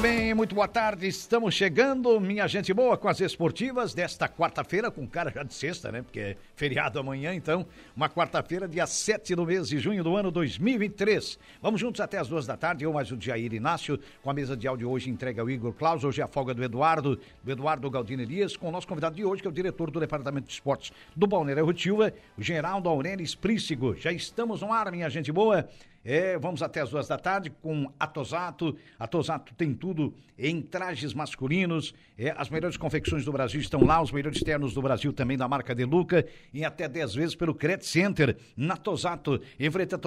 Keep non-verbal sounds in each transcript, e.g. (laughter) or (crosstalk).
Muito bem, muito boa tarde. Estamos chegando, minha gente boa, com as esportivas desta quarta-feira, com cara já de sexta, né? Porque é feriado amanhã, então, uma quarta-feira, dia 7 do mês de junho do ano 2023. Vamos juntos até as duas da tarde. Eu mais o Jair Inácio, com a mesa de áudio hoje entrega ao Igor Claus. Hoje é a folga do Eduardo, do Eduardo Galdino Elias, com o nosso convidado de hoje, que é o diretor do Departamento de Esportes do Balneário Rotilva, o Geraldo Aurélio Prícigo. Já estamos no ar, minha gente boa. É, vamos até as duas da tarde com Atosato. Atosato tem tudo em trajes masculinos. É, as melhores confecções do Brasil estão lá, os melhores ternos do Brasil também da marca Deluca, em até 10 vezes pelo Credit Center, na Tosato. Em frente a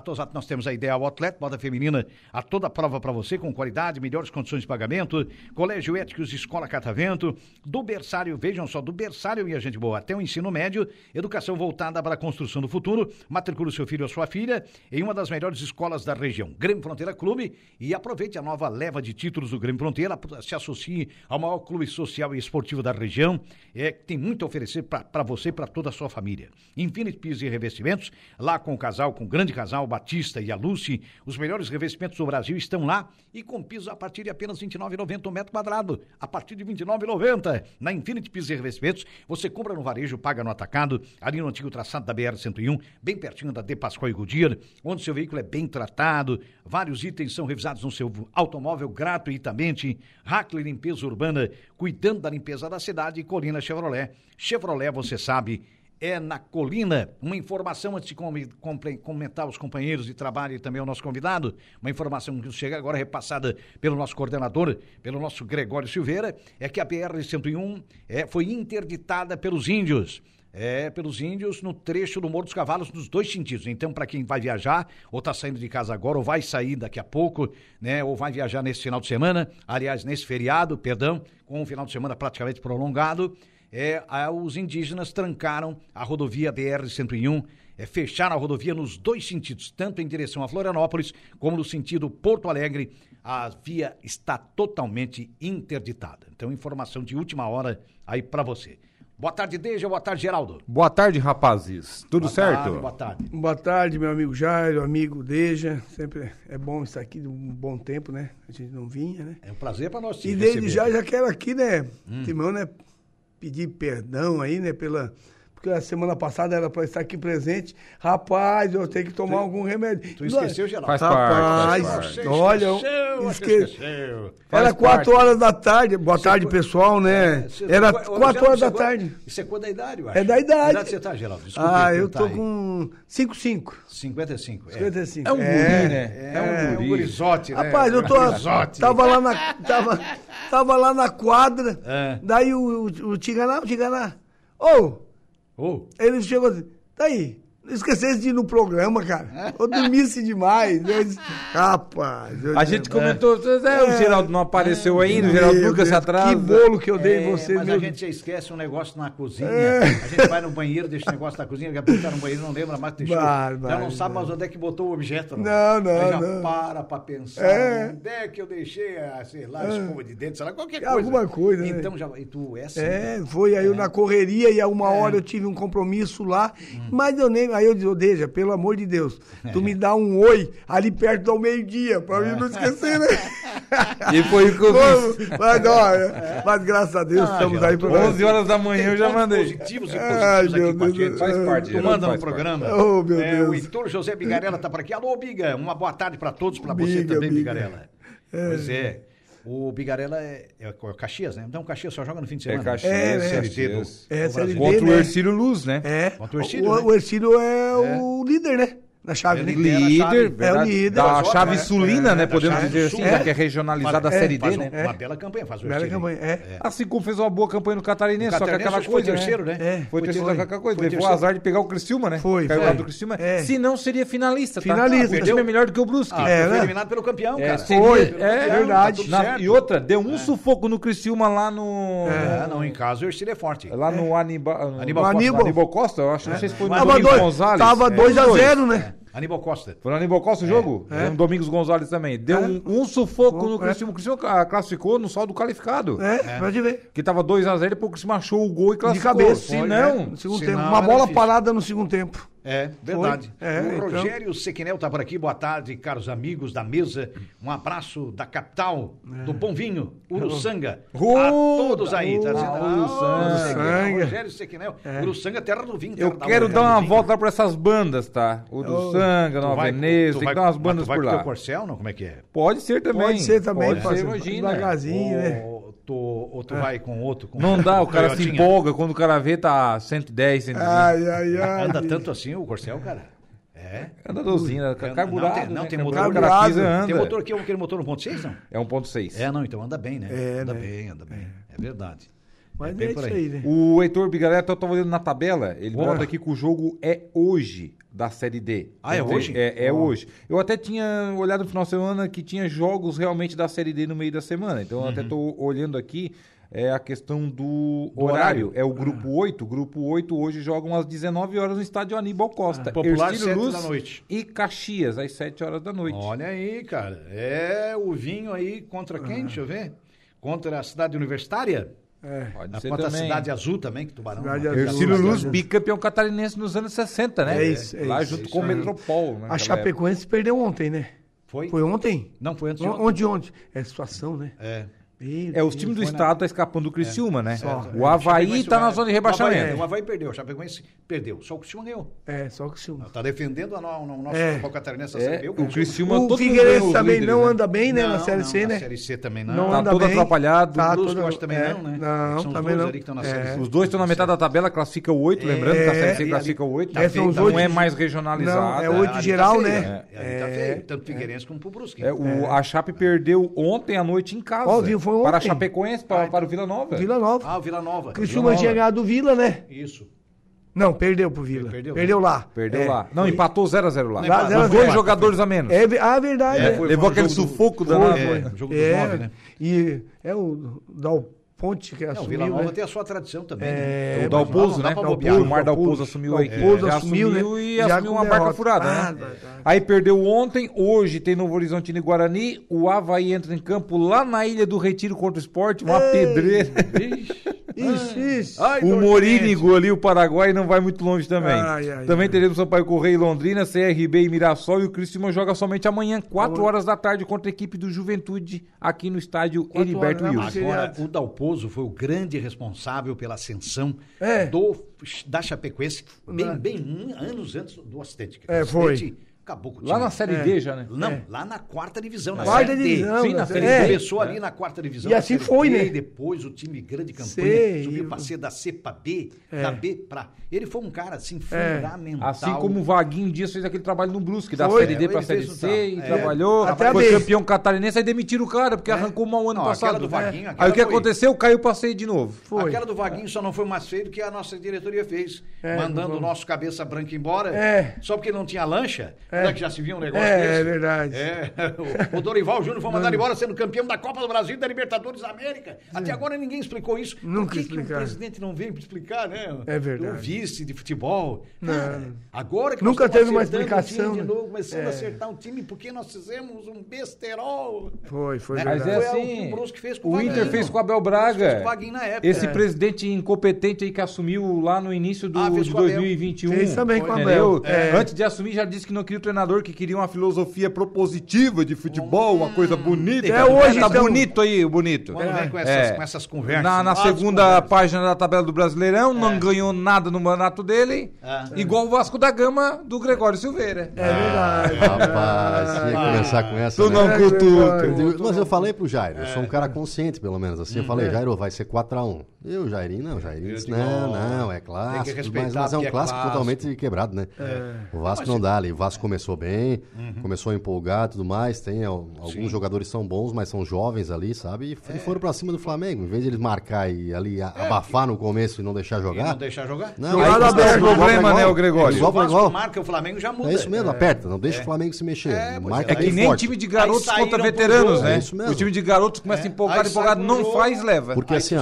Tosato nós temos a Ideal Outlet, moda feminina a toda prova para você, com qualidade, melhores condições de pagamento. Colégio Éticos Escola Catavento. Do berçário, vejam só, do berçário, minha gente boa, até o ensino médio, educação voltada para a construção do futuro. Matricule seu filho ou sua filha em uma das melhores melhores escolas da região. Grêmio Fronteira Clube e aproveite a nova leva de títulos do Grêmio Fronteira, se associe ao maior clube social e esportivo da região, é, que tem muito a oferecer para você e para toda a sua família. Infinite Pisos e Revestimentos, lá com o casal, com o grande casal, Batista e a Lucy, os melhores revestimentos do Brasil estão lá e com pisos a partir de apenas R$ 29,90 um metro quadrado, a partir de R$ 29,90. Na Infinite Pisos e Revestimentos, você compra no varejo, paga no atacado, ali no antigo traçado da BR-101, bem pertinho da De Pascoal e Goodyear, onde seu veículo veículo é bem tratado, vários itens são revisados no seu automóvel gratuitamente. Hackler Limpeza Urbana, cuidando da limpeza da cidade, Colina Chevrolet. Chevrolet, você sabe, é na Colina. Uma informação antes de comentar os companheiros de trabalho e também o nosso convidado, uma informação que chega agora repassada pelo nosso coordenador, pelo nosso Gregório Silveira, é que a BR-101 é, foi interditada pelos índios é, pelos índios no trecho do Morro dos Cavalos, nos dois sentidos. Então, para quem vai viajar, ou está saindo de casa agora, ou vai sair daqui a pouco, né, ou vai viajar nesse final de semana, aliás, nesse feriado, perdão, com um final de semana praticamente prolongado, é, os indígenas trancaram a rodovia BR-101, é, fecharam a rodovia nos dois sentidos, tanto em direção a Florianópolis, como no sentido Porto Alegre. A via está totalmente interditada. Então, informação de última hora aí para você. Boa tarde, Deja. Boa tarde, Geraldo. Boa tarde, rapazes. Tudo boa certo? Tarde, boa tarde. Boa tarde, meu amigo Jairo, amigo Deja. Sempre é bom estar aqui um bom tempo, né? A gente não vinha, né? É um prazer para nós. E desde já, já quero aqui, né, hum. Timão, né, pedir perdão aí, né, pela porque a semana passada era para estar aqui presente. Rapaz, eu tenho que tomar tu, algum remédio. Tu esqueceu, Geraldo? Faz Rapaz, parte, faz olha, esqueceu, esqueceu. esqueceu. Era quatro horas da tarde. Boa você tarde, pessoal, né? É, era quatro horas da tarde. Isso é quando da idade, eu acho. É da idade. Que idade você tá, Geraldo? Desculpa, ah, eu tô aí. com 55. 55. É. 55. É um guri, é, né? É, é um guri. um gurizote, né? Rapaz, eu tô... Tava lá na... Tava, tava lá na quadra. É. Daí o, o, o Tiganá, o Tiganá... Ô... Oh. Ele chegou assim, tá aí, não esquecesse de ir no programa, cara. Eu dormisse demais. Eu disse, Rapaz. A gente comentou, é, o Geraldo não apareceu é, ainda, o Geraldo nunca se atrasa. Que bolo que eu dei em é, você, Mas meu... a gente já esquece um negócio na cozinha. É. A gente vai no banheiro, deixa o negócio na cozinha, daqui a pouco tá no banheiro, não lembra mais, deixou. Vai, vai, já não sabe mais onde é que botou o objeto. Não, não, Aí já não. para pra pensar. É. Onde é que eu deixei, a, sei lá, a escova de dente, sei lá, qualquer coisa. Alguma coisa, Então né? já, e tu é assim. É, né? foi aí na correria e a uma hora eu tive um compromisso lá, hum. mas eu nem, aí eu disse, deixa, pelo amor de Deus, tu me dá um oi ali perto do meio-dia, pra mim não esquecer, né? E foi o que eu fiz. Mas, olha, mas graças a Deus, ah, estamos aí para 11 horas da manhã eu já mandei. Positivos e positivos Ai, aqui com a gente. Faz parte. Tu manda no programa. Oh, meu é, Deus. O Heitor José Bigarella tá por aqui. Alô, Biga, uma boa tarde para todos, para você também, Biga. Bigarella. É. Pois é. O Bigarella é, é, é Caxias, né? Então o Caxias só joga no fim de semana. É Caxias, é, é, CLT do, é, CLT, Contra né? o Ercílio Luz, né? É. Contra o Ercílio, o, né? o Ercílio é, o líder, né? Na chave, Ele né? Líder, chave. É o verdade, líder. da chave horas, né? sulina, É, né? da Podemos chave dizer assim, já que é regionalizada a é, Série D, um- né? Uma bela campanha, faz o Bela campanha, é. Assim como fez uma boa campanha no Catarinense, O só que aquela acho que coisa, foi terceiro, né? É. Foi Foi terceiro, terceiro. aquela coisa. Levou terceiro. azar de pegar o Criciúma, né? Foi, Caiu lá do Criciúma. É. Se não, seria finalista, tá? Finalista. O time é melhor do que o Brusque. Ah, É, foi né? eliminado pelo campeão, É, cara. Foi, é, verdade. tá certo. e outra, deu um sufoco no Criciúma lá no. É, não, em casa o Ercílio é forte. Lá no Aníbal, Costa, eu acho, não sei se foi no Tava Domingos dois- Gonzalez. Tava É, 2x0, né? Aníbal Costa. Foi no Aníbal Costa o jogo? É. No Domingos Gonzalez também. Deu É. um, um sufoco no É. Criciúma. O Criciúma ah, classificou no saldo qualificado. É, pode ver. Que tava 2x0 e depois o Criciúma achou o gol e De classificou. cabeça. Se não... é, no segundo se tempo. não, Uma bola difícil. parada no segundo tempo. É, verdade. É, o então- Rogério Sequinel tá por aqui. Boa tarde, caros amigos da mesa. Um abraço da capital, do Bom Vinho, Uruçanga. Oh, a todos aí. Tá dizendo, ah, Uruçanga. Rogério Sequinel. Uruçanga, terra do vinho. Eu terra da quero dar do uma volta lá pra essas bandas, tá? Tu Nova vai- Veneza, tem vai- que dar umas mas bandas vai por com teu lá. corcel, não? Como é que é? Pode ser também. Pode ser também, Pode ser, parceiro. imagina. Devagarzinho, né? Ou tu, ou tu vai com outro? Com Não (laughs) dá, o cara se empolga quando o cara vê tá 110, 120. Ai, ai, ai. Anda tanto assim o corcel, cara? É. Anda dozinho, né? Não, carburado. tem- não, né? tem Carburado, motor- cara pisa, carburado. anda. Tem motor que é aquele motor 1.6, não? É 1.6. É, não, então anda bem, né? É, anda né? bem, anda bem. É verdade. Mas é por isso aí, né? O Heitor Bigaleta, eu tava olhando na tabela, ele Boa. bota aqui que o jogo é hoje da Série D. Ah, é hoje? É, é Ó. hoje. Eu até tinha olhado no final de semana que tinha jogos realmente da Série D no meio da semana. Então eu Uhum. até tô olhando aqui é a questão do, Do horário. horário. É o grupo 8. O grupo 8 hoje jogam às 19 horas no estádio Aníbal Costa. Popular, Ercílio sete Luz da noite. E Caxias, às 7 horas da noite. Olha aí, cara. É o vinho aí contra quem? Deixa eu ver. Contra a cidade universitária? É. Pode ser também. cidade azul também, que Tubarão. Cidade né? Azul. Ercílio. Luz, bicampeão catarinense nos anos 60, né? É isso, é Lá isso, junto é com o isso. Metropol. né, A Chapecoense perdeu ontem, né? Foi? Foi ontem? Não, foi antes de ontem. Onde, onde? É situação, né? É. Meu É, os times do na- estado tá escapando do Criciúma, né? Só. O Havaí Chapecoense tá na zona de O rebaixamento. Havaí, o Havaí perdeu, o Chapecoense perdeu. Só o Criciúma ganhou. É, só o Silma. Tá defendendo a no, no nosso É. futebol catarinense. É, o. Criciúma, O todo mundo ganha Figueirense também líderes, não né? anda bem, né? Não, na Série não, C, na né? Série C também não. Não Tá todo bem. atrapalhado. Tá O Brusque todo- eu acho também é, não, né? Não, São os também dois não. estão na É. Os dois estão na metade da tabela, classifica o 8, lembrando que a Série C É, classifica o 8. É, são os não oito é mais Não, é oito Ali tá geral, né? É, ali tá É. feio. Tanto Figueirense como pro Brusque. É, o, A Chape perdeu ontem à noite em casa. Ó, viu, foi Para a ontem. Chapecoense, para, para o Vila Nova. Vila Nova. Ah, o Vila Nova. Criciúma Nova. tinha ganhado o Vila, né? Isso. Não, perdeu pro Vila. Perdeu. Perdeu, lá. Perdeu É. lá. Não, empatou 0x0 lá. Lá, zero dois zero. jogadores a menos. É, ah, verdade. É, é. foi- Levou um aquele jogo do- sufoco Foi, danado. é, jogo dos É, nove, né? E é o Dal Ponte que Não, o assumiu, Vila Nova né? tem a sua tradição também. É, né? O Mas Dalpozo, não né? O. Gilmar Dalpozo assumiu a equipe. Dalpozo Já assumiu, né? e Já assumiu uma barca derrota. furada, Ah, né? Aí perdeu ontem, hoje tem Novo Horizontino e Guarani, o Havaí entra em campo lá na Ilha do Retiro contra o esporte, uma Ei. pedreira. Isso, isso. Ai, O Morínigo ali, o Paraguai, não vai muito longe também. Ai, ai, também ai. teremos Sampaio Correia e Londrina, CRB e Mirassol. E o Criciúma joga somente amanhã, 4 horas da tarde, contra a equipe do Juventude, aqui no estádio Quatro Heriberto horas, Wilson. Agora, o Dalpozo foi o grande responsável pela ascensão É. do, da Chapecoense, bem, bem um- anos antes do acidente. É, foi. acidente Acabou com o Lá time. na Série É. D já, né? Não, É. lá na quarta divisão, na Quarta Série D. divisão. Sim, na né? Série É. Começou ali na quarta divisão. E assim foi, B, né? E depois o time grande campanha Sei, subiu pra ser da C pra B, É. da B pra... Ele foi um cara, assim, É. fundamental. Assim como o Vaguinho Dias fez aquele trabalho no Brusque, da Foi. Série D pra ele Série um C, e é. trabalhou, Até a foi campeão catarinense, aí demitiram o cara, porque arrancou mal o ano Não, aquela passado. do Vaguinho, É. aquela Aí o que foi- aconteceu? Caiu pra C de novo. Foi. Aquela do Vaguinho só não foi mais feio do que a nossa diretoria fez. Mandando o nosso cabeça branca embora. Só porque não tinha lancha. É. Não é que já se viu um negócio É, desse? é verdade. É. O, o Dorival Júnior foi mandado embora sendo campeão da Copa do Brasil e da Libertadores da América. Até agora ninguém explicou isso. Nunca Por que, que o presidente não veio explicar, né? É verdade. O vice de futebol. Não. Agora que Nunca teve uma explicação, time de né? novo, começando É. a acertar um time porque nós fizemos um besterol. Foi, foi? Mas verdade. é Foi algo assim, que o Brusque fez com o o. Inter fez com o Abel Fez com Braga. na época. Esse É. presidente incompetente aí que assumiu lá no início do, Ah, de com o Abel. 2021. Fez também com o? Abel. É. Antes de assumir, já disse que não queria treinador, que queria uma filosofia propositiva de futebol, uma coisa bonita. Até hoje, tá então- bonito aí, o bonito. Quando vem com essas, É. com essas conversas. Na, na segunda conversas. página da tabela do Brasileirão, não ganhou nada no mandato dele. É. Igual o Vasco da Gama do Gregório Silveira. É verdade. Rapaz, se ia começar com essa. Tu né? não É. Eu digo, Mas eu falei pro Jairo, eu sou um cara consciente, pelo menos assim. Eu Hum. falei, Jairo, vai ser 4x1. E o Jairinho, não, o Jairinho disse, não, não, é clássico. Mas, mas é um é clássico. totalmente quebrado, né? O Vasco não dá ali. O Vasco começou bem, começou a empolgar e tudo mais. Tem al- alguns Sim. jogadores são bons, mas são jovens ali, sabe? E f- foram pra cima do Flamengo. Em vez de eles marcar e ali a- abafar no começo e não deixar E jogar. não deixar jogar? Não, Jogada é aberta, o igual problema, igual. né, o Gregório? Se o Igual igual. marca, o Flamengo já muda. É isso mesmo, aperta. Não deixa o Flamengo se mexer. É, Marca é. É que nem forte. time de garotos contra veteranos, né? É isso mesmo. O time de garotos começa É. empolgado, empolgado, não faz, leva. Porque assim,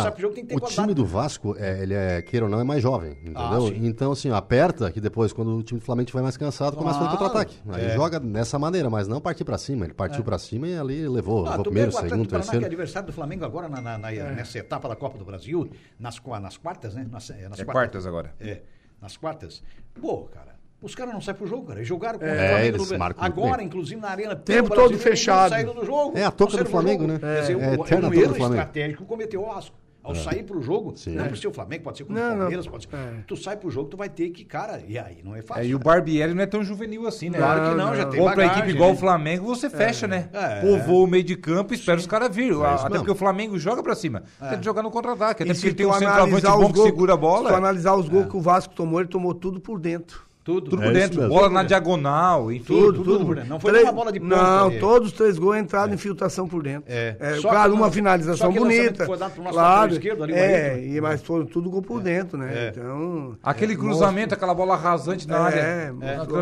o time do Vasco, é, ele é, queira ou não, é mais jovem, entendeu? Ah, sim. então, assim, aperta que depois, quando o time do Flamengo estiver mais cansado, começa a Claro. Contra-ataque. Aí É. joga dessa maneira, mas não partir pra cima. Ele partiu pra cima e ali levou. Ah, levou primeiro, o segundo, do Paraná, que é terceiro. adversário do Flamengo agora na, na- na- nessa etapa da Copa do Brasil, nas, nas quartas, né? Nas, é, nas É quartas agora. É, nas quartas. Pô, cara, os caras não saem pro jogo, cara. Eles jogaram com o É, Flamengo eles no- marcam muito Agora, inclusive, na Arena. Tempo pelo todo fechado. saíram do jogo. É a saíram do Flamengo, né? Quer dizer, É, o- é é, um do erro Flamengo. estratégico cometeu o Vasco. Ao sair pro jogo, Sim. não por ser o Flamengo, pode ser contra Não, o não. Palmeiras, pode ser. É. Tu sai pro jogo, tu vai ter que, cara, e aí não é fácil. É, e o cara. Barbieri não é tão juvenil assim, né? Claro que não, já não. tem Compra a bagagem, equipe igual né? o Flamengo, você fecha, né? É. Povoa o meio de campo e espera os caras vir. isso Até mesmo. porque o Flamengo joga pra cima. Tem que jogar no contra-ataque. Até E porque tem um centroavante analisar bom os que gols, segura a Se tu bola. analisar os gols que o Vasco tomou, ele tomou tudo por dentro. Tudo. Tudo É por dentro. Bola na diagonal, enfim. Tudo, tudo por dentro. Não foi Três- uma bola de ponta Não, ali. todos os três gols entraram em filtração por dentro. É. Só claro, uma não- finalização bonita. foi dado pro nosso claro, esquerdo ali, é, e, mas foram tudo gol por dentro, né? É. Então. Aquele é, cruzamento, aquela bola rasante na É, área. é.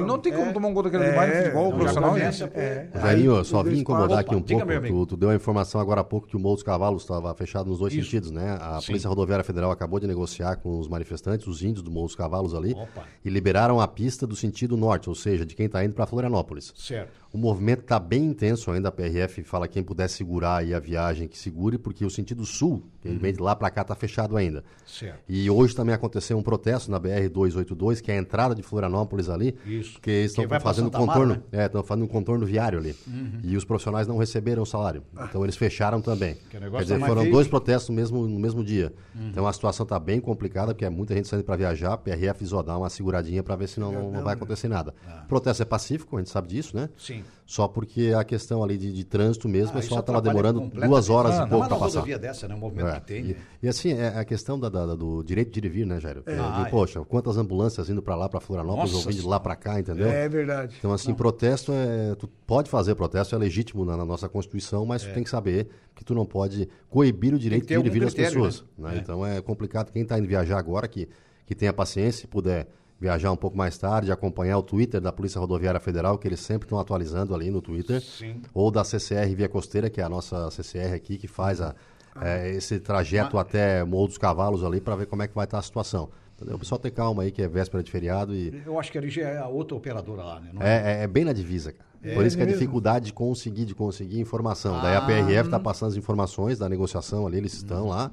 Não tem como É. tomar um gol daquele É, mais no futebol profissional, né? É. Jairinho, eu Aí, só vim incomodar aqui um pouco. Tu, deu a informação agora há pouco que o Morro dos Cavalos estava fechado nos dois sentidos, né? A. Polícia Rodoviária Federal acabou de negociar com os manifestantes, os índios do Morro dos Cavalos ali, e liberaram a pista do sentido norte, ou seja, de quem está indo para Florianópolis. Certo. O movimento está bem intenso ainda. A PRF fala que quem puder segurar aí a viagem que segure, porque o sentido sul, que ele vem de lá para cá, está fechado ainda. Certo. E hoje também aconteceu um protesto na BR-282, que é a entrada de Florianópolis ali. Isso. Porque eles estão fazendo Amaro, contorno. né? É, estão fazendo um contorno viário ali. E os profissionais não receberam o salário. Então eles fecharam também. Que Quer dizer, tá foram feio. dois protestos no mesmo, no mesmo dia. Então a situação está bem complicada, porque é muita gente saindo para viajar. A PRF visou dar uma seguradinha para ver se não, não, não vai acontecer nada. O protesto é pacífico, a gente sabe disso, né? Sim. Só porque a questão ali de, de trânsito mesmo, Ah, isso pessoal estava demorando duas horas Ah, e não, pouco para passar. dessa, né? O movimento É, que tem. E, né? e assim, é a questão da, da- do direito de ir e vir, né, Jairo? É, de, Ah, é. poxa, quantas ambulâncias indo para lá, para Florianópolis, Nossa ou vindo de lá para cá, entendeu? É verdade. Então, assim, protesto é. Tu pode fazer protesto, é legítimo na, na nossa Constituição, mas tu tem que saber que tu não pode coibir o direito É. de ir e vir das pessoas. né? né? É. Então é complicado. Quem está indo viajar agora, que, que tenha paciência, se puder viajar um pouco mais tarde, acompanhar o Twitter da Polícia Rodoviária Federal, que eles sempre estão atualizando ali no Twitter. Sim. Ou da CCR Via Costeira, que é a nossa CCR aqui, que faz a, Ah. é, esse trajeto até Morro dos Cavalos ali, para ver como é que vai estar a situação. Entendeu? O pessoal tem calma aí, que é véspera de feriado e. Eu acho que ali já é a outra operadora lá, né? Não É, é- é bem na divisa, cara. Por isso que a mesmo? dificuldade de conseguir, de conseguir informação. Daí a PRF está passando as informações da negociação ali, eles estão lá,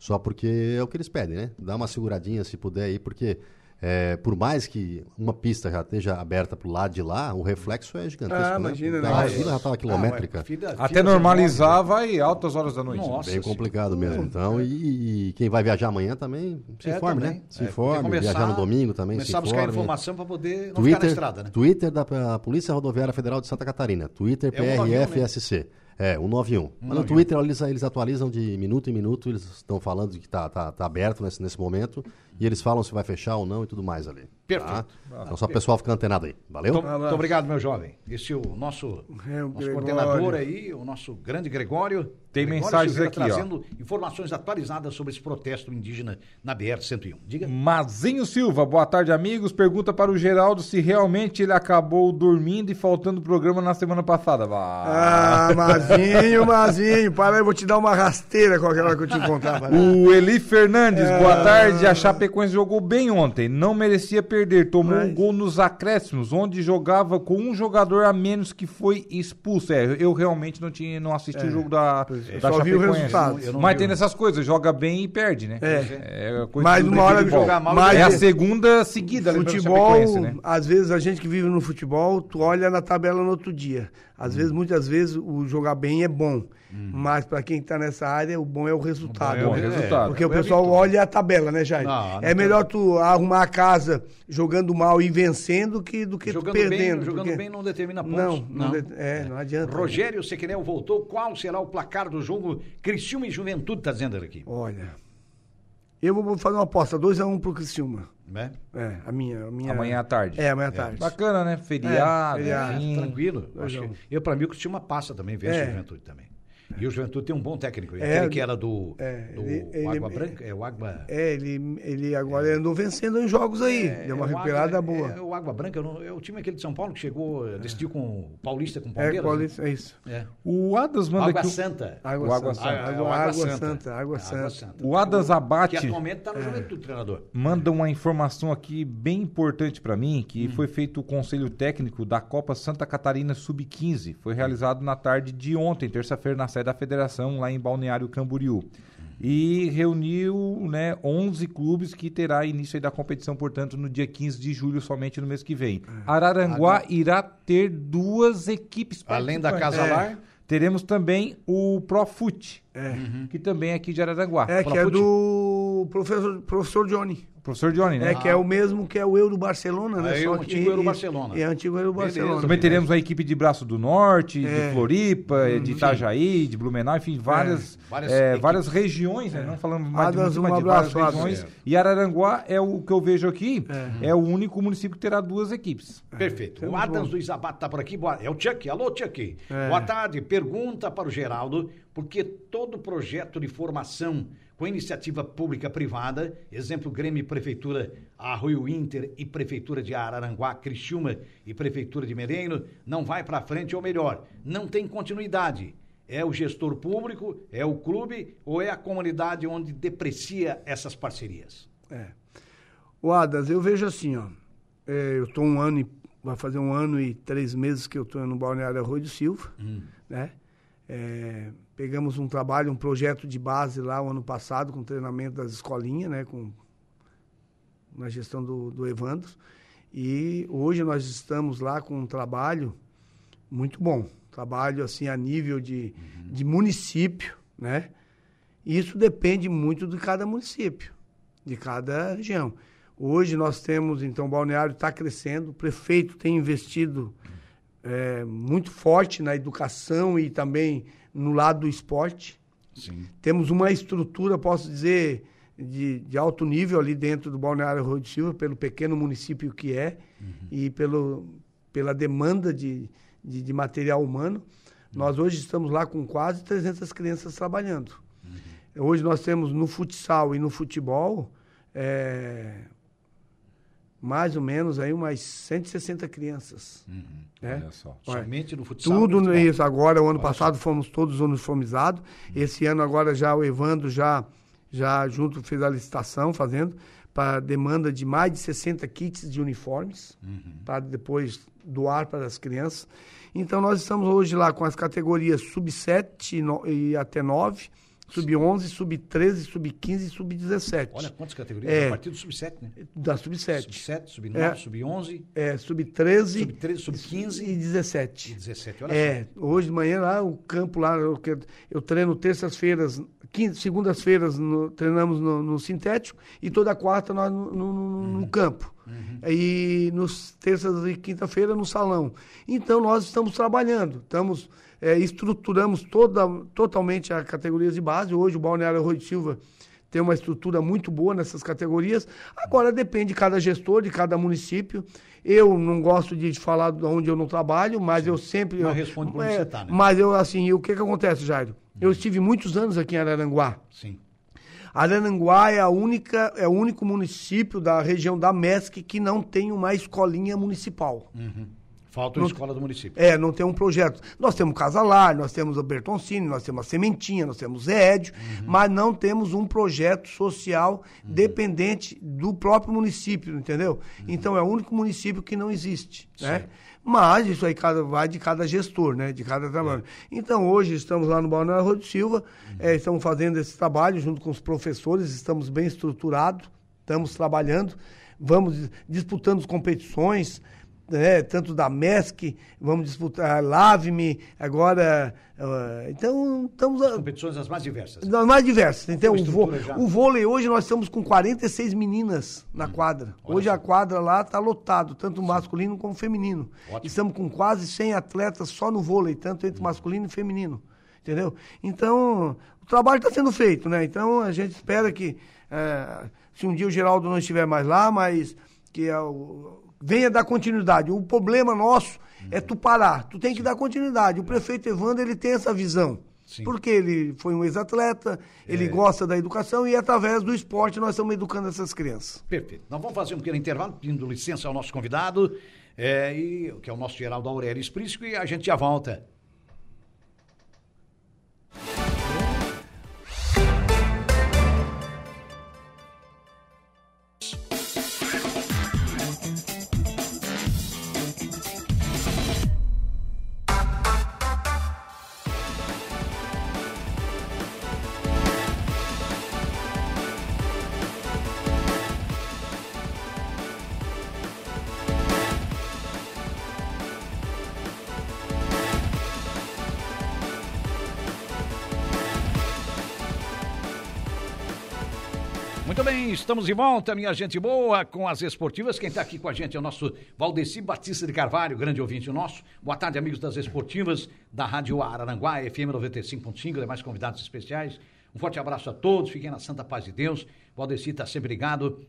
só porque é o que eles pedem, né? Dá uma seguradinha se puder aí, porque é, por mais que uma pista já esteja aberta pro lado de lá, o reflexo é gigantesco, Ah, né? imagina, A né? fila já estava quilométrica. Ah, fila- Até filas normalizar enormes, vai altas horas da noite. Nossa. Bem complicado mesmo. Então, e, e quem vai viajar amanhã também se É, informe, também. né? Se É, informe, começar- viajar no domingo também, se Começar a buscar informe. informação para poder não ficar na Twitter, estrada, né? Twitter da Polícia Rodoviária Federal de Santa Catarina. Twitter É 191, PRFSC. É, 191. Mas no 191. Twitter eles, eles atualizam de minuto em minuto, eles estão falando de que tá, tá, tá aberto nesse, nesse momento e eles falam se vai fechar ou não e tudo mais ali. Perfeito. Tá? Então só o pessoal fica antenado aí. Valeu? Então, muito obrigado, meu jovem. Esse é o nosso, É, o nosso coordenador aí, o nosso grande Gregório. Tem Gregório mensagens Silveira aqui, ó. trazendo informações atualizadas sobre esse protesto indígena na BR-101. Diga. Mazinho Silva, boa tarde, amigos. Pergunta para o Geraldo se realmente ele acabou dormindo e faltando o programa na semana passada. Vá. Ah, Mazinho, Mazinho. Para aí, eu vou te dar uma rasteira com aquela que eu te contava. (laughs) O Eli Fernandes, É. boa tarde. A Chapecoense jogou bem ontem, não merecia perder. Tomou Mas- um gol nos acréscimos, onde jogava com um jogador a menos que foi expulso. É, eu realmente não tinha, não assisti o jogo da, eu da só vi o Chapecoense. resultado. Eu não Mas vi tem o- dessas coisas, joga bem e perde, né? É. É coisa Mas do uma hora futebol. jogar mal, mas é a é- segunda seguida Futebol, Chapecoense, né? às vezes a gente que vive no futebol, tu olha na tabela no outro dia. Às vezes, muitas vezes, o jogar bem é bom. Mas para quem tá nessa área, o bom é o resultado. bom é o né? resultado. Porque o É pessoal olha a tabela, né, Jair? Não, não é melhor tu arrumar a casa jogando mal e vencendo que, do que tu Jogando perdendo. bem, jogando porque- bem não determina pontos. Não, não, de- é, não adianta. Rogério Sequinel voltou. Qual será o placar do jogo? Criciúma e Juventude, tá dizendo aqui. Olha, Eu vou fazer uma aposta, 2x1 um pro Criciúma. Né? É, a minha, a minha. Amanhã à tarde. É, amanhã à tarde. Bacana, né? Feriado, É, feriado. Tranquilo. Acho que- eu, pra mim, o Cristiúma passa também, vence É. o Juventude também. E o Juventude tem um bom técnico. É, Aquele que era do, é, do ele- ele- Água Branca, é o Água... É, ele, ele agora ele andou vencendo em jogos aí. Deu uma é recuperada Água- boa. É, o Água Branca, não- é o time aquele de São Paulo que chegou, decidiu com o Paulista, com o É, Palmeiras. Paulista, é isso. né? É. O Adas manda Água aqui. Santa. Água, O Água Santa. Santa. É, Água, o água Santa. Água É, Santa. O Adas Que Abate atualmente está no Juventude, treinador. manda uma informação aqui bem importante para mim, que Hum. foi feito o conselho técnico da Copa Santa Catarina Sub-15. Foi realizado na tarde de ontem, terça-feira, na sede da federação, lá em Balneário Camboriú. E reuniu né, 11 clubes que terá início da competição, portanto, no dia 15 de julho, somente no mês que vem. Araranguá irá ter duas equipes Além da. Casa É. Lar. Teremos também o Profute, É. que também é aqui de Araranguá. É, que é Profute. Do professor, professor Johnny. Professor Johnny, né? É, que é o mesmo que é o Euro Barcelona, né? Ah, é Só o que- antigo Euro e- Barcelona. É, antigo Euro Beleza. Barcelona. Também teremos a equipe de Braço do Norte, É. de Floripa, de Itajaí, de Blumenau, enfim, várias, Várias é, várias regiões, né? Não falando mais de, Adas, muito, um mas de várias regiões. Adas. E Araranguá é o que eu vejo aqui, é, o único município que terá duas equipes. Perfeito. O Adams do Isabato está por aqui. Boa- É o Chuck. Alô, Chuck. É. Boa tarde. Pergunta para o Geraldo, porque todo projeto de formação com iniciativa pública-privada, exemplo Grêmio e Prefeitura Arroio Inter e Prefeitura de Araranguá, Criciúma e Prefeitura de Mereno, não vai para frente, ou melhor, não tem continuidade. É o gestor público, é o clube ou é a comunidade onde deprecia essas parcerias? É. O Adas, eu vejo assim, ó. é, eu estou um ano e. Vai fazer um ano e três meses que eu estou no Balneário Arroio do Silva, né? É, pegamos um trabalho, um projeto de base lá o ano passado, com treinamento das escolinhas, né? Com, na gestão do, do Evandro. E hoje nós estamos lá com um trabalho muito bom. Trabalho assim a nível de, de município, né? E Isso depende muito de cada município, de cada região. Hoje nós temos, então, o balneário está crescendo, o prefeito tem investido é, muito forte na educação e também no lado do esporte. Sim. Temos uma estrutura, posso dizer, de, de alto nível ali dentro do Balneário Rui de Silva, pelo pequeno município que é e pelo, pela demanda de, de, de material humano. Nós hoje estamos lá com quase 300 crianças trabalhando. Hoje nós temos no futsal e no futebol é, mais ou menos aí umas 160 crianças. né? Olha só. Somente no futsal. Tudo isso. Agora, o ano passado, fomos todos uniformizados. Esse ano, agora, já o Evandro já, já junto fez a licitação, fazendo, para demanda de mais de 60 kits de uniformes, para depois doar para as crianças. Então, nós estamos hoje lá com as categorias sub-7 e no- e até 9, sub-11, sub-13, sub-15 e sub-17. Olha quantas categorias. É. A partir do sub-7, né? Da sub-7. Sub-7, sub-9, É. sub-11, É, sub-13 sub-13, sub-15 e 17. e 17. Olha É, hoje de manhã lá, o campo lá, eu, eu treino terças-feiras, segundas-feiras treinamos no, no sintético e toda quarta nós no, no- no- no campo. E nos terças e quinta-feira no salão. Então nós estamos trabalhando, estamos, é, estruturamos toda, totalmente a categoria de base. Hoje o Balneário Rui Silva tem uma estrutura muito boa nessas categorias. Agora depende de cada gestor, de cada município. Eu não gosto de falar de onde eu não trabalho, mas eu sempre. Mas eu- responde por onde é, você tá, né? Mas eu, assim, o que que acontece, Jairo? Eu estive muitos anos aqui em Araranguá. Sim. Araranguá é, a única, é o único município da região da MESC que não tem uma escolinha municipal. Falta a escola do município. É, não tem um projeto. Nós temos Casalar, nós temos a Bertoncini, nós temos a Sementinha, nós temos Édio, mas não temos um projeto social dependente do próprio município, entendeu? Então é o único município que não existe, né? Mas isso aí cada, vai de cada gestor, né? De cada trabalho. Então hoje estamos lá no Balneário de Silva, eh, estamos fazendo esse trabalho junto com os professores, estamos bem estruturados, estamos trabalhando, vamos disputando competições, né, tanto da MESC, vamos disputar Lave-me, agora. ah, então, estamos. a- Competições as mais diversas. das mais diversas. Então, o, vô- o vôlei hoje nós estamos com 46 meninas na quadra. Hoje a quadra lá está lotado, tanto masculino como feminino. Ótimo. Estamos com quase 100 atletas só no vôlei, tanto entre masculino e feminino. Entendeu? Então, o trabalho está sendo feito, né? Então, a gente espera que é, se um dia o Geraldo não estiver mais lá, mas que o, venha dar continuidade. O problema nosso é tu parar, tu tem que dar continuidade. O prefeito Evandro, ele tem essa visão. Sim. Porque ele foi um ex-atleta, ele gosta da educação e através do esporte nós estamos educando essas crianças. Perfeito. Nós vamos fazer um pequeno intervalo, pedindo licença ao nosso convidado, é, e, que é o nosso Geraldo Aurélio Esprícico, e a gente já volta. Estamos de volta, minha gente boa, com as esportivas. Quem está aqui com a gente é o nosso Valdeci Batista de Carvalho, grande ouvinte nosso. Boa tarde, amigos das esportivas da Rádio Araranguá, FM 95.5, demais convidados especiais. Um forte abraço a todos, fiquem na santa paz de Deus. Valdeci está sempre ligado.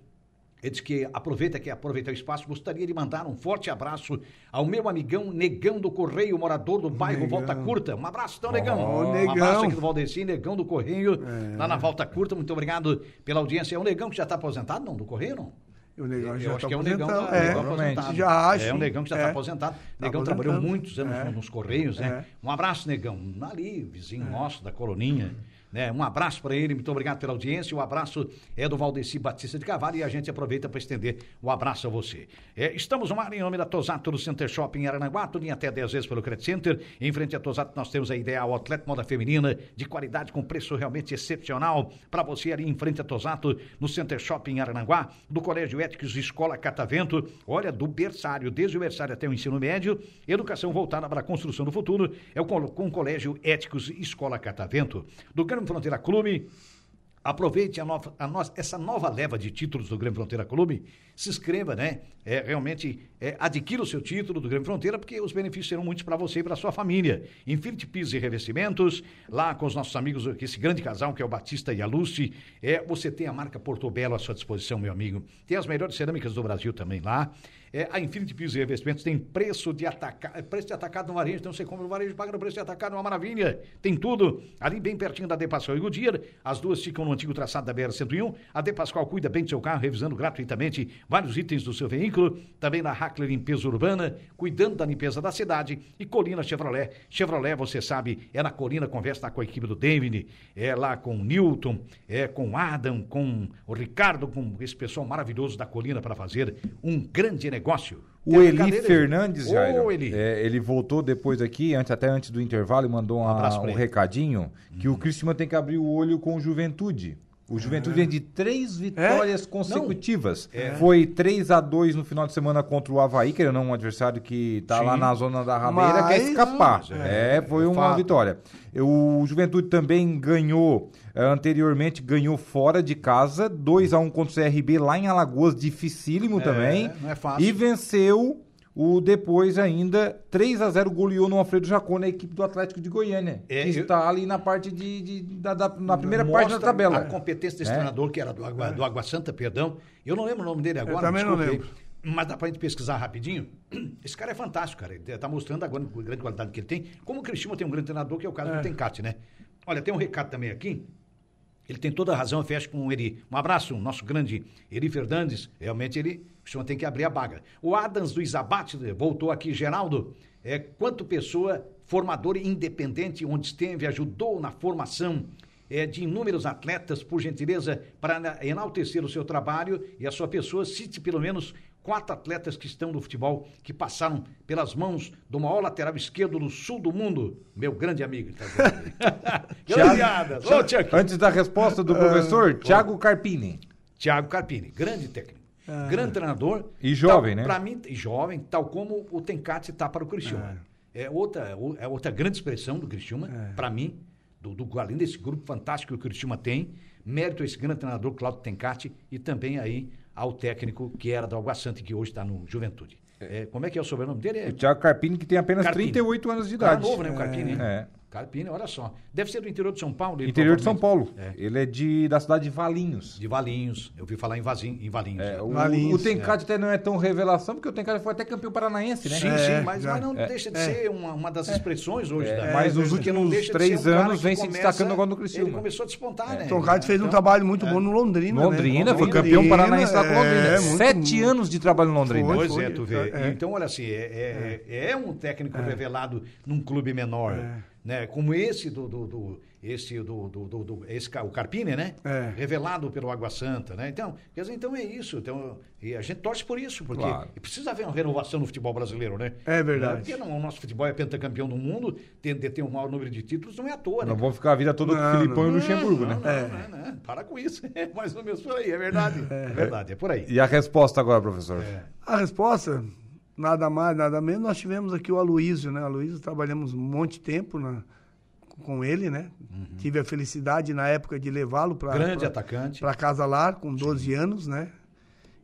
Ele diz que aproveita que aproveita o espaço, gostaria de mandar um forte abraço ao meu amigão Negão do Correio, morador do bairro Negão. Volta Curta. Um abraço, então, Negão. Ô, Um Negão. abraço aqui do Valdeci, Negão do Correio, lá na Volta Curta. Muito obrigado pela audiência. É o Negão que já está aposentado, não? Do Correio, não? O negão Eu já acho tá que é um negão, aposentado. tá- É, negão aposentado. Já acho. É um negão que já está É. aposentado. Tá negão trabalhou muitos anos É. nos Correios, né? É. Um abraço, negão. Ali, vizinho nosso da coloninha. Né? Um abraço para ele, muito obrigado pela audiência. O abraço é do Valdeci Batista de Carvalho e a gente aproveita para estender o abraço a você. É, estamos no ar em nome da Tosato do Center Shopping em Aranaguá, tudo até 10 vezes pelo Credit Center. Em frente à Tosato nós temos a Ideal Outlet Moda Feminina de qualidade com preço realmente excepcional para você ali em frente à Tosato no Center Shopping em Aranaguá, do Colégio Éticos Escola Catavento. Olha, do berçário, desde o berçário até o ensino médio, educação voltada para a construção do futuro é o com o Colégio Éticos Escola Catavento. Do Grande Fronteira Clube, Aproveite a nova, a nós- essa nova leva de títulos do Grêmio Fronteira Clube. Se inscreva, né? É, realmente é, adquira o seu título do Grêmio Fronteira, porque os benefícios serão muitos para você e para sua família. Infinity Pisos e Revestimentos, lá com os nossos amigos, esse grande casal que é o Batista e a Lucy. É, você tem a marca Portobello à sua disposição, meu amigo. Tem as melhores cerâmicas do Brasil também lá. É, a Infinity Pisos e Revestimentos tem preço de atacado, preço de atacado no varejo, então você compra no varejo, paga no preço de atacado, uma maravilha. Tem tudo ali bem pertinho da De Pascoal e Goodyear. As duas ficam no antigo traçado da BR-101. A De Pascoal cuida bem do seu carro, revisando gratuitamente vários itens do seu veículo. Também na Hackler Limpeza Urbana, cuidando da limpeza da cidade. E Colina Chevrolet. Chevrolet, você sabe, é na Colina, conversa com a equipe do David, é lá com o Newton, é com o Adam, com o Ricardo, com esse pessoal maravilhoso da Colina para fazer um grande negócio. O Eli Fernandes, Jairo, Eli. é, ele voltou depois aqui, antes, até antes do intervalo, e mandou uma- um ele. recadinho que o Cristiano tem que abrir o olho com o Juventude. O Juventude vem de três vitórias consecutivas. Foi 3 a 2 no final de semana contra o Havaí, que era um adversário que tá lá na zona da rabeira, quer Mas- escapar. É, foi é uma fato. vitória. O Juventude também ganhou, eh, anteriormente, ganhou fora de casa, 2 a 1 contra o CRB lá em Alagoas, dificílimo também. não é fácil. E venceu o depois ainda 3 a 0 goleou no Alfredo Jacó na equipe do Atlético de Goiânia, É, que eu- está ali na parte de, de- da, da- na primeira parte da tabela. A competência desse É. treinador, que era do Água, do Água Santa, perdão. Eu não lembro o nome dele agora. também não desculpe lembro. Mas dá pra gente pesquisar rapidinho. (clears throat) Esse cara é fantástico, cara. Ele tá mostrando agora a grande qualidade que ele tem. Como o Cristiano tem um grande treinador, que é o caso do Tencate, né? Olha, tem um recado também aqui. Ele tem toda a razão, eu fecho com ele. Um abraço, nosso grande Eri Fernandes. Realmente ele costuma tem que abrir a baga. O Adams do Isabate voltou aqui, Geraldo. É, quanto pessoa formadora e independente, onde esteve, ajudou na formação é, de inúmeros atletas, por gentileza, para enaltecer o seu trabalho e a sua pessoa. Cite pelo menos quatro atletas que estão no futebol, que passaram pelas mãos do maior lateral esquerdo do sul do mundo, meu grande amigo. Tá? Grande. (laughs) Antes da resposta do professor, Thiago Carpini. Thiago Carpini, grande técnico, grande treinador. E jovem, né? Para mim, e jovem, tal como o Tencate está para o Criciúma. É. outra, é outra grande expressão do Criciúma, para mim, do, do, além desse grupo fantástico que o Criciúma tem, mérito a esse grande treinador, Cláudio Tencate, e também aí ao técnico que era do Água Santa e que hoje está no Juventude. É, como é que é o sobrenome dele? É O Thiago Carpini, que tem apenas Carpini. 38 anos de Cara idade. novo, né, o Carpini? É. Carpini, olha só. Deve ser do interior de São Paulo. Interior de São Paulo. É. Ele é de, da cidade de Valinhos. De Valinhos. Eu ouvi falar em, Vazin, em Valinhos. É, né? o, Valinhos, o Tencate até não é tão revelação, porque o Tencate foi até campeão paranaense, né? Sim, É, sim, mas, já. mas não deixa de ser uma, uma das expressões hoje. É, da, mas não últimos três um anos vem se destacando agora no Criciúma. Ele começou a despontar, né? Tom Carlos fez um Então, trabalho muito bom no Londrina, Londrina, né? foi campeão paranaense lá com é, Londrina. muito- Sete anos de trabalho em Londrina. Foi. Pois é, tu vê. é. Então, olha assim, é, é, é um técnico revelado num clube menor, né? Como esse do, do, do- esse do, do, do- do- esse, o Carpini, né? É. Revelado pelo Água Santa, né? Então, quer dizer, então é isso. Então, e a gente torce por isso, porque Claro. precisa haver uma renovação no futebol brasileiro, né? É verdade. Porque não, o nosso futebol é pentacampeão do mundo, tem ter um maior número de títulos, não é à toa, né? Não vamos ficar a vida toda com Não, o Filipão e o Luxemburgo, Não, né? não, não, não, não, para com isso. (laughs) É mais ou menos por aí, é verdade. É, verdade, é por aí. E a resposta agora, professor? A resposta, nada mais, nada menos, nós tivemos aqui o Aloísio, né? Aloísio trabalhamos um monte de tempo na- com ele, né? Tive a felicidade na época de levá-lo para Uhum. Grande atacante. para Casa Lar com 12 anos, né?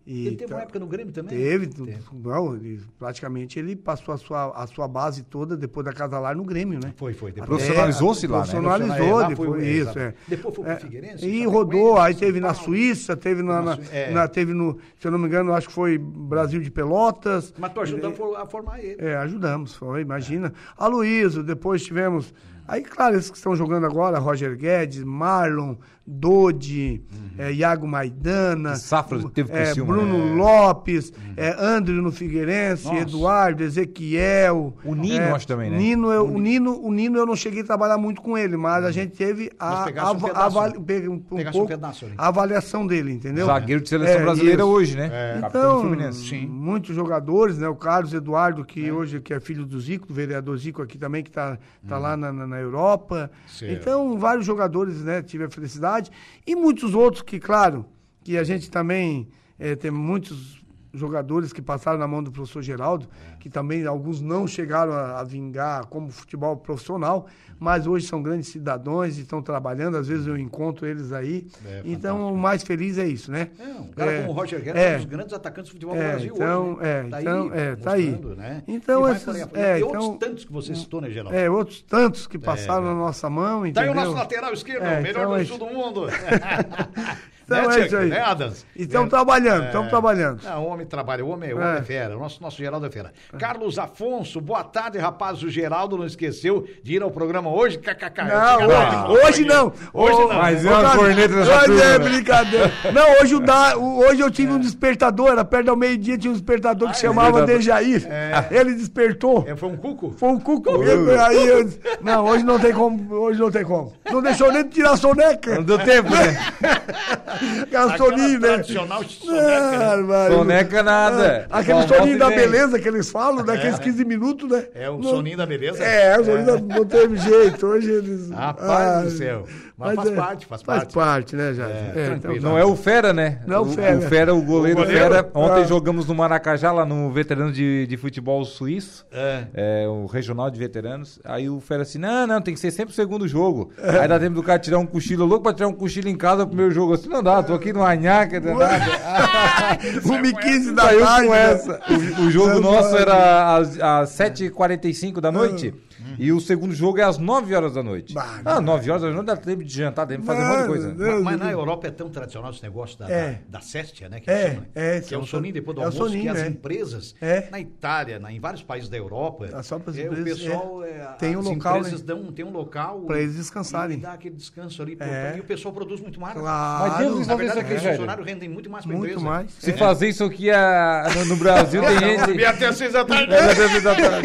E Ele teve uma tá- época no Grêmio também? Teve, Teve. não, ele- praticamente ele passou a sua, a sua base toda depois da Casa Lar no Grêmio, né? Foi, foi. Profissionalizou-se lá, né? Profissionalizou, depois, foi isso, é. Depois foi pro É, Figueirense, E Chapecoense, rodou, aí teve na. Suíça, teve na, Na é. na- teve no, se eu não me engano, acho que foi Brasil de Pelotas. Mas tu ajudou a for- a formar ele. É, ajudamos, foi, imagina. Aloysio, depois tivemos. Aí, claro, esses que estão jogando agora, Roger Guedes, Marlon, Dodi, é, Iago Maidana. Que safra teve é, Criciúma, Bruno né? Lopes, é, André no Figueirense, Nossa. Eduardo, Ezequiel. O Nino, é, acho também, né? Nino, eu, o, Nino, o Nino eu não cheguei a trabalhar muito com ele, mas a gente teve a, um pedaço, avali- peguei um, pouco pedaço a avaliação dele, entendeu? Zagueiro de seleção É, brasileira isso. hoje, né? Do Então, Fluminense. Sim. muitos jogadores, né? O Carlos Eduardo, que hoje que é filho do Zico, do vereador Zico aqui também, que está tá lá na, na, na Europa. Certo. Então, vários jogadores, né? Tive a felicidade. E muitos outros que, claro, que a gente também eh, tem muitos jogadores que passaram na mão do professor Geraldo, que também alguns não chegaram a, a vingar como futebol profissional, mas hoje são grandes cidadãos e estão trabalhando, às vezes eu encontro eles aí. É, então, o mais feliz é isso, né? É, um cara É, como o Roger Guedes é. é um dos grandes atacantes do futebol do É, Brasil então, hoje. né? é, Tá então, aí, é, tá aí. Né? Então, E esses- é, e outros então- tantos que você citou, né, Geraldo? É, outros tantos que passaram na nossa mão, Tá aí entendeu? o nosso lateral esquerdo, É, o melhor então do é sul do mundo. (laughs) Então né, é isso aí. Né, Adams? E estamos É. trabalhando, estamos trabalhando. Não, o homem trabalha, o homem, o homem é. É. fera, o nosso, nosso Geraldo é fera. Carlos Afonso, boa tarde, rapaz. O Geraldo não esqueceu de ir ao programa hoje? KKK. Não, Sacanagem, hoje, hoje não. Hoje não. Mas é uma corneta dessa Hoje turma, é brincadeira. Não, hoje, o da, hoje eu tive um despertador, era perto do meio-dia, tinha um despertador que chamava. Dejair. Ele despertou. É, foi um cuco? Foi um cuco. Eu- Aí eu não, hoje não tem como, hoje não tem como. Não deixou nem de tirar a soneca. Não deu tempo, né? (laughs) (laughs) Aquela soninho, né? tradicional soneca, né? Ah. Soneca nada. É, aquele soninho da beleza que eles falam, daqueles 15 minutos, né? É o Não- soninho da beleza? É, o soninho da, não teve jeito. Hoje eles. Rapaz do céu. Mas faz é, parte, faz Faz parte. parte, né, Jair? É, É, tranquilo. Não é o Fera, né? Não é o Fera. O Fera, o goleiro, O goleiro? Fera. Ontem Ah. jogamos no Maracajá, lá no veterano de, de futebol suíço. É. É, o regional de veteranos. Aí o Fera assim, não, não, tem que ser sempre o segundo jogo. Aí dá tempo do cara tirar um cochilo, louco pra tirar um cochilo em casa pro primeiro jogo. Assim, não dá, tô aqui no Anhaca, nada. 1h15 da tarde. com né? essa. O, o jogo nosso era às, às 7h45 da noite. E o segundo jogo é às 9 horas da noite. Bah, ah, 9 horas da noite não dá tempo de jantar, dá tempo de fazer um monte de coisa. Não, Mas, mas na. Europa é tão tradicional esse negócio da, É. da, da céstia, né? Que, É, chama, é, que é o soninho depois do é o almoço, soninho, que as é. empresas, É. na Itália, na, em vários países da Europa, Ah, só é, o empresas, pessoal, é, Tem um as local, empresas né? dão, tem um local Pra eles descansarem. E dá aquele descanso ali, É. e o pessoal produz muito mais. né? Claro. Mas Deus nos Na verdade, aqueles funcionários rendem muito mais pra Muito empresa. mais. Se fazer isso aqui a- no, Brasil, (laughs) tem gente. Até seis da tarde.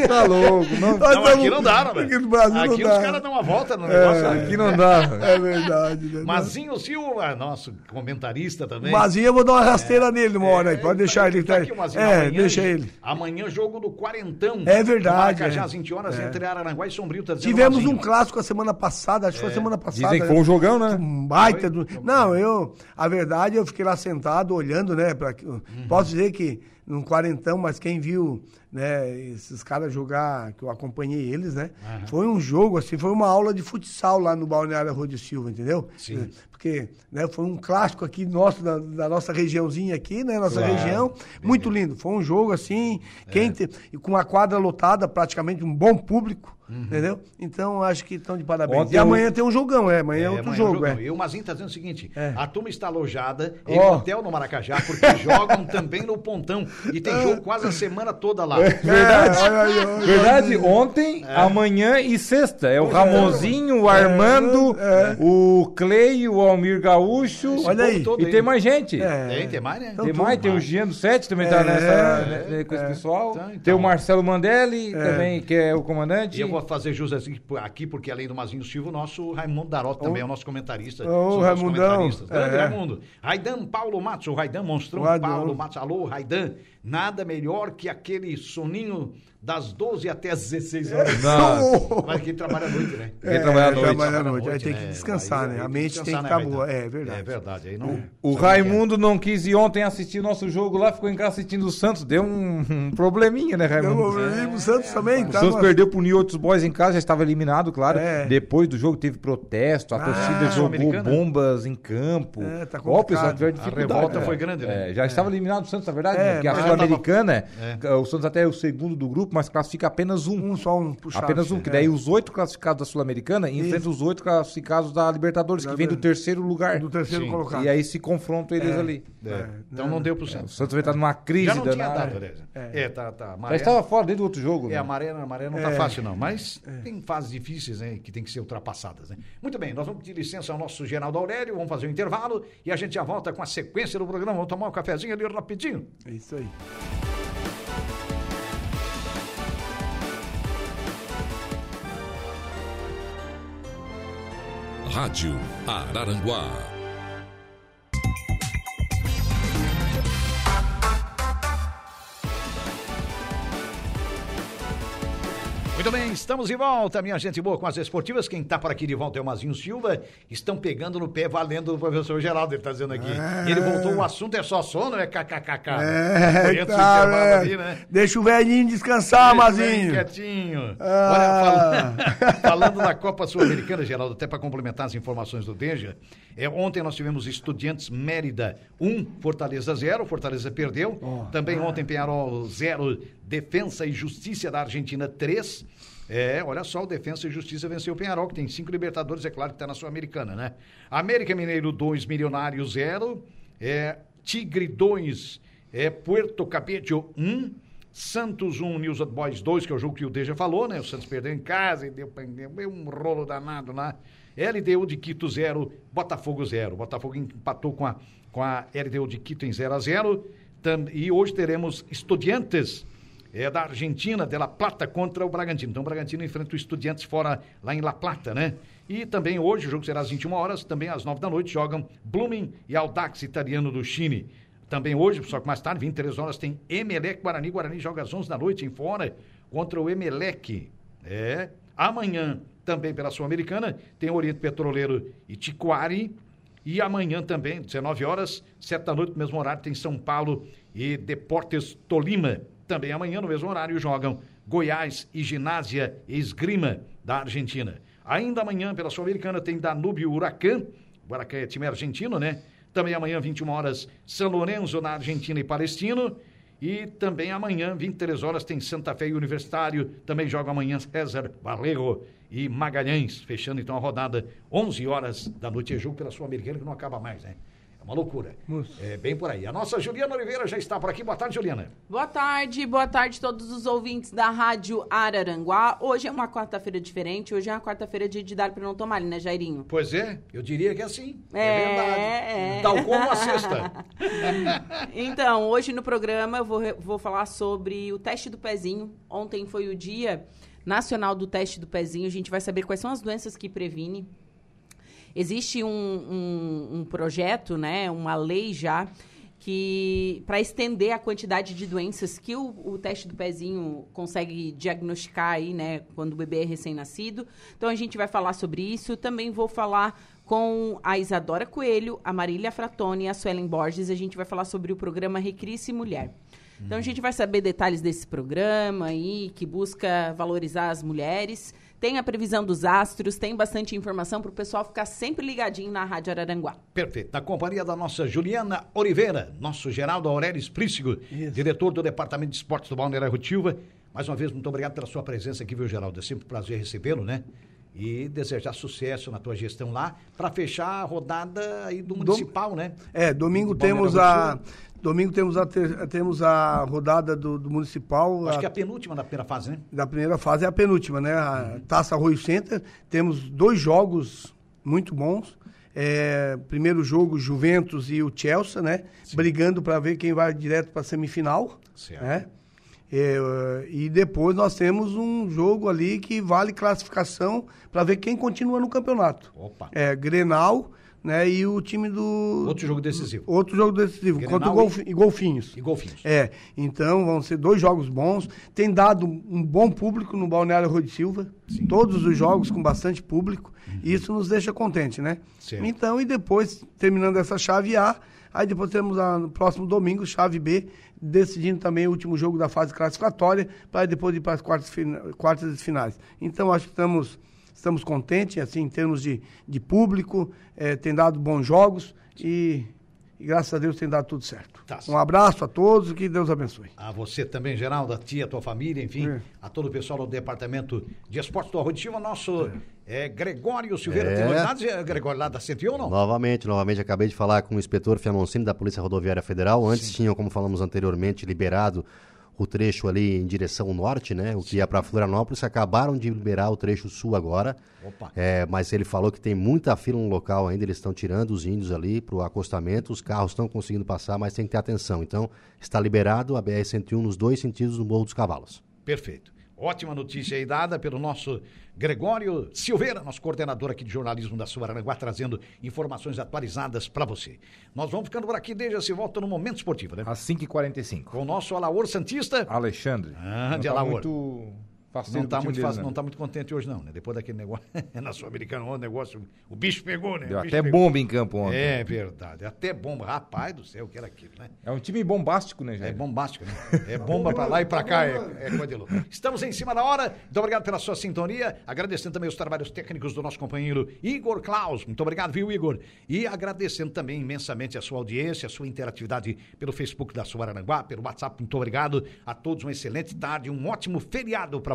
tá, louco. Não, aqui não dá, né, Aqui velho? no Brasil não Aqui dá. os caras dão uma volta no negócio. né? aqui não dá. (laughs) É verdade. né? Mazinho Silva, nosso comentarista também. Mazinho, eu vou dar uma rasteira nele uma hora aí. Pode É, deixar ele. tá Tá, aqui Mazinho, é, amanhã, deixa ele. Amanhã, jogo do Quarentão. É verdade, Maracajá, é. às 20 horas, É. entre Araranguá e Sombrio. Tá Tivemos Mazinho. um clássico a semana passada, acho que foi a semana passada. Dizem que foi um jogão, né? Um baita do... Não, eu, a verdade, eu fiquei lá sentado olhando, né? Pra... Uhum. Posso dizer que num quarentão, mas quem viu né, esses caras jogar, que eu acompanhei eles, né? Foi um jogo, assim, foi uma aula de futsal lá no Balneário de Silva, entendeu? Sim. Porque né, foi um clássico aqui nosso, da, da nossa regiãozinha aqui, né? Nossa Claro. região. Muito lindo. Foi um jogo assim, quem te- e com a quadra lotada, praticamente um bom público, entendeu? Então acho que estão de parabéns. Ontem e eu- amanhã tem um jogão, é. Amanhã é, outro amanhã jogo, é. E o Mazinho tá dizendo o seguinte: É. a turma está alojada em um hotel no Maracajá, porque (laughs) jogam também no Pontão. E tem jogo quase a semana toda lá. Verdade. É, aí, olha Verdade, ontem, amanhã e sexta. É o Pois é. Ramonzinho, o Armando, é. o Clay, o Almir Gaúcho. Olha aí. E tem mais gente. É. Tem, tem mais, né? Então, Tem mais, tem o mais. Gian do 7 também tá É, nessa, é, né, com esse pessoal. Então, então. Tem o Marcelo Mandelli também, que é o comandante. E eu vou fazer jus aqui, porque além do Mazinho Silva, o nosso Raimundo Darot também é o nosso comentarista. Nossos Raimundão. comentaristas. Grande É. Raimundo. Raidan Paulo Matos, o Raidan Monstrão O. Paulo Matos. Alô, Raidan. Nada melhor que aquele soninho das 12 até as 16 horas. Não. (laughs) Mas que trabalha à noite, né? Quem trabalha à noite. trabalha à noite. Aí tem que descansar, Aí- né? A mente tem que descansar, estar né, boa. É verdade. É verdade. Aí não, O Raimundo não quis ir ontem assistir o nosso jogo lá, ficou em casa assistindo o Santos. Deu um, um probleminha, né, Raimundo? o Santos também, O tá? Santos perdeu pro New Outros Boys em casa, já estava eliminado, claro. É. Depois do jogo teve protesto, a torcida jogou bombas em campo. É, tá Ó, pessoal tiver A dificuldade. revolta né? foi grande, né? É, já estava eliminado o Santos, na verdade, É, né? porque a mas já Sul-Americana, É. o Santos até é o segundo do grupo, mas classifica apenas um. Um só um puxado. Apenas um, que daí os oito classificados da Sul-Americana enfrentam os oito classificados da Libertadores, que vem do terceiro lugar. Do terceiro Sim. colocado. E aí se confrontam eles ali. É. Então não deu pro O Santos. Santos vai estar numa crise Já não tinha danada. dado, aliás. É, tá, tá. maré- estava fora desde o outro jogo. É, né? a maré, a maré não tá fácil, não. Mas tem fases difíceis, né? Que tem que ser ultrapassadas, né? Muito bem, nós vamos pedir licença ao nosso Geraldo Aurélio, vamos fazer um intervalo e a gente já volta com a sequência do programa. Vamos tomar um cafezinho ali rapidinho. É isso aí. Rádio Araranguá. Muito bem, estamos de volta, minha gente boa, com as esportivas. Quem tá por aqui de volta é o Mazinho Silva. Estão pegando no pé, valendo do professor Geraldo, ele tá dizendo aqui. Ele voltou, o assunto é só sono, é kkkk. É, tá, é. ali, né? Deixa o velhinho descansar, Deixa o Mazinho. Quietinho. Ah. Olha, fal- (laughs) falando da Copa Sul-Americana, Geraldo, até para complementar as informações do Deja, é, ontem nós tivemos Estudiantes Mérida 1, Fortaleza 0, Fortaleza perdeu. Também ontem Penharol 0, Defensa e Justiça da Argentina 3. É, olha só, o Defensa e Justiça venceu o Penharol, que tem cinco Libertadores, é claro que está na Sul-Americana, né? América Mineiro 2, Milionário 0. É, Tigre 2, é, Puerto Cabello 1. Santos 1, News Old Boys 2, que é o jogo que o Deja falou, né? O Santos perdeu em casa e deu, deu um rolo danado lá. LDU de Quito 0, Botafogo 0. Botafogo empatou com a, com a LDU de Quito em 0 a 0 Tam- E hoje teremos Estudiantes é, da Argentina, de La Plata, contra o Bragantino. Então o Bragantino enfrenta o Estudiantes fora lá em La Plata, né? E também hoje, o jogo será às 21 horas, também às 9 da noite, jogam Blooming e Audax Italiano do Chile. Também hoje, só que mais tarde, 23 horas, tem Emelec Guarani. Guarani joga às 11 da noite em fora contra o Emelec. É. Amanhã, também pela Sul-Americana, tem Oriente Petroleiro e Tiquari. E amanhã também, 19 horas, 7 da noite, no mesmo horário, tem São Paulo e Deportes Tolima. Também amanhã, no mesmo horário, jogam Goiás e Ginásia Esgrima da Argentina. Ainda amanhã, pela Sul-Americana, tem Danúbio Huracan. O Huracan é time argentino, né? Também amanhã, 21 horas, São Lourenço na Argentina e Palestino. E também amanhã, 23 horas, tem Santa Fé e Universitário. Também joga amanhã César Valero e Magalhães. Fechando então a rodada, 11 horas da noite. É jogo pela Sul-Americana que não acaba mais, né? É uma loucura. É bem por aí. A nossa Juliana Oliveira já está por aqui. Boa tarde, Juliana. Boa tarde, boa tarde a todos os ouvintes da Rádio Araranguá. Hoje é uma quarta-feira diferente, hoje é uma quarta-feira de, de dar para não tomar, né, Jairinho? Pois é, eu diria que é assim. É, É, verdade. é. Tal como a sexta. (laughs) Então, hoje no programa eu vou, vou falar sobre o teste do pezinho. Ontem foi o dia nacional do teste do pezinho. A gente vai saber quais são as doenças que previne. Existe um, um- um projeto, né, uma lei já, que para estender a quantidade de doenças que o, o teste do pezinho consegue diagnosticar aí, né, quando o bebê é recém-nascido. Então a gente vai falar sobre isso. Também vou falar com a Isadora Coelho, a Marília Fratoni e a Suelen Borges. A gente vai falar sobre o programa Recrisse Mulher. Então a gente vai saber detalhes desse programa aí, que busca valorizar as mulheres. Tem a previsão dos astros, tem bastante informação para o pessoal ficar sempre ligadinho na Rádio Araranguá. Perfeito. Na companhia da nossa Juliana Oliveira, nosso Geraldo Aurélio Esprícigo, diretor do Departamento de Esportes do Balneário Rotilva. Mais uma vez, muito obrigado pela sua presença aqui, viu, Geraldo? É sempre um prazer recebê-lo, né? E desejar sucesso na tua gestão lá para fechar a rodada aí do municipal, né? É, domingo Do temos a. Domingo temos a, ter- temos a rodada do, do municipal. Acho a- que é a penúltima da primeira fase, né? da primeira fase é a penúltima, né? A Taça Arroio Center. Temos dois jogos muito bons. É, primeiro jogo, Juventus e o Chelsea, né? Brigando para ver quem vai direto para a semifinal. Certo. Né? É, e depois nós temos um jogo ali que vale classificação para ver quem continua no campeonato. Opa. É, Grenal, né? E o time do. Outro jogo decisivo. Outro jogo decisivo, Grenal contra o Golfi- e Golfinhos. E golfinhos. É, então vão ser dois jogos bons. Tem dado um bom público no Balneário Rui de Silva. Todos os jogos com bastante público. E isso nos deixa contente, né? Certo. Então, e depois, terminando essa chave A, aí depois temos a- no próximo domingo, chave B, decidindo também o último jogo da fase classificatória, para depois ir para as quartas, quartas e finais. Então, acho que estamos, estamos contentes, assim, em termos de, de público, eh, tem dado bons jogos e, e graças a Deus tem dado tudo certo. Tá. Um abraço a todos e que Deus abençoe. A você também, Geraldo, a tia, a tua família, enfim, É. a todo o pessoal do Departamento de Esportes do Silva, nosso é, Gregório Silveira. É. Tem novidades, é, Gregório, lá da 101 ou não? Novamente, novamente, acabei de falar com o inspetor Fianoncini da Polícia Rodoviária Federal. Antes tinham, como falamos anteriormente, liberado o trecho ali em direção norte, né? O que ia para Florianópolis. Acabaram de liberar o trecho sul agora. Opa. É, mas ele falou que tem muita fila no local ainda. Eles estão tirando os índios ali para o acostamento. Os carros estão conseguindo passar, mas tem que ter atenção. Então, está liberado a BR-101 nos dois sentidos do Morro dos Cavalos. Perfeito. Ótima notícia aí dada pelo nosso Gregório Silveira, nosso coordenador aqui de jornalismo da Suaranguá, trazendo informações atualizadas para você. Nós vamos ficando por aqui, desde se volta no Momento Esportivo, né? Às 5h45. Com o nosso Alaor Santista. Alexandre. Ah, de tá Alaor. muito fácil Não tá, muito fácil, não tá muito contente hoje, não, né? Depois daquele negócio (laughs) na Sul-Americana, o negócio, o bicho pegou, né? Deu bicho até pegou. bomba em campo ontem. É verdade, até bomba. Rapaz do céu, o que era aquilo, né? É um time bombástico, né, É Jair? bombástico, né? É bomba pra lá e pra cá, é, é louco. Estamos em cima da hora. Muito obrigado pela sua sintonia. Agradecendo também os trabalhos técnicos do nosso companheiro Igor Klaus. Muito obrigado, viu, Igor? E agradecendo também imensamente a sua audiência, a sua interatividade pelo Facebook da Suaranguá, pelo WhatsApp. Muito obrigado a todos. Uma excelente tarde, um ótimo feriado pra